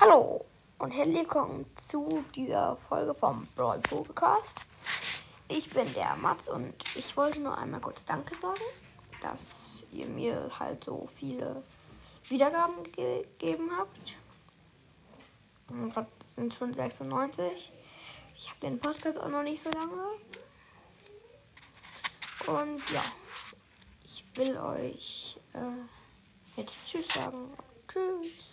Hallo und herzlich willkommen zu dieser Folge vom Brawl Podcast. Ich bin der Mats und ich wollte nur einmal kurz Danke sagen, dass ihr mir halt so viele Wiedergaben gegeben habt. Gerade sind schon 96. Ich habe den Podcast auch noch nicht so lange. Und ja, ich will euch äh, jetzt Tschüss sagen. Tschüss.